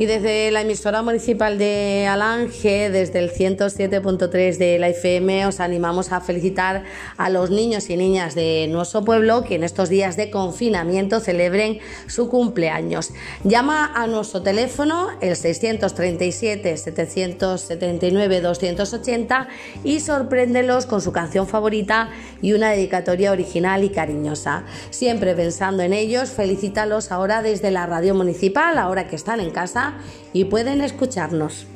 Y desde la emisora municipal de Alange, desde el 107.3 de la FM, os animamos a felicitar a los niños y niñas de nuestro pueblo que en estos días de confinamiento celebren su cumpleaños. Llama a nuestro teléfono el 637 779 280 y sorpréndelos con su canción favorita y una dedicatoria original y cariñosa. Siempre pensando en ellos, felicítalos ahora desde la radio municipal, ahora que están en casa y pueden escucharnos.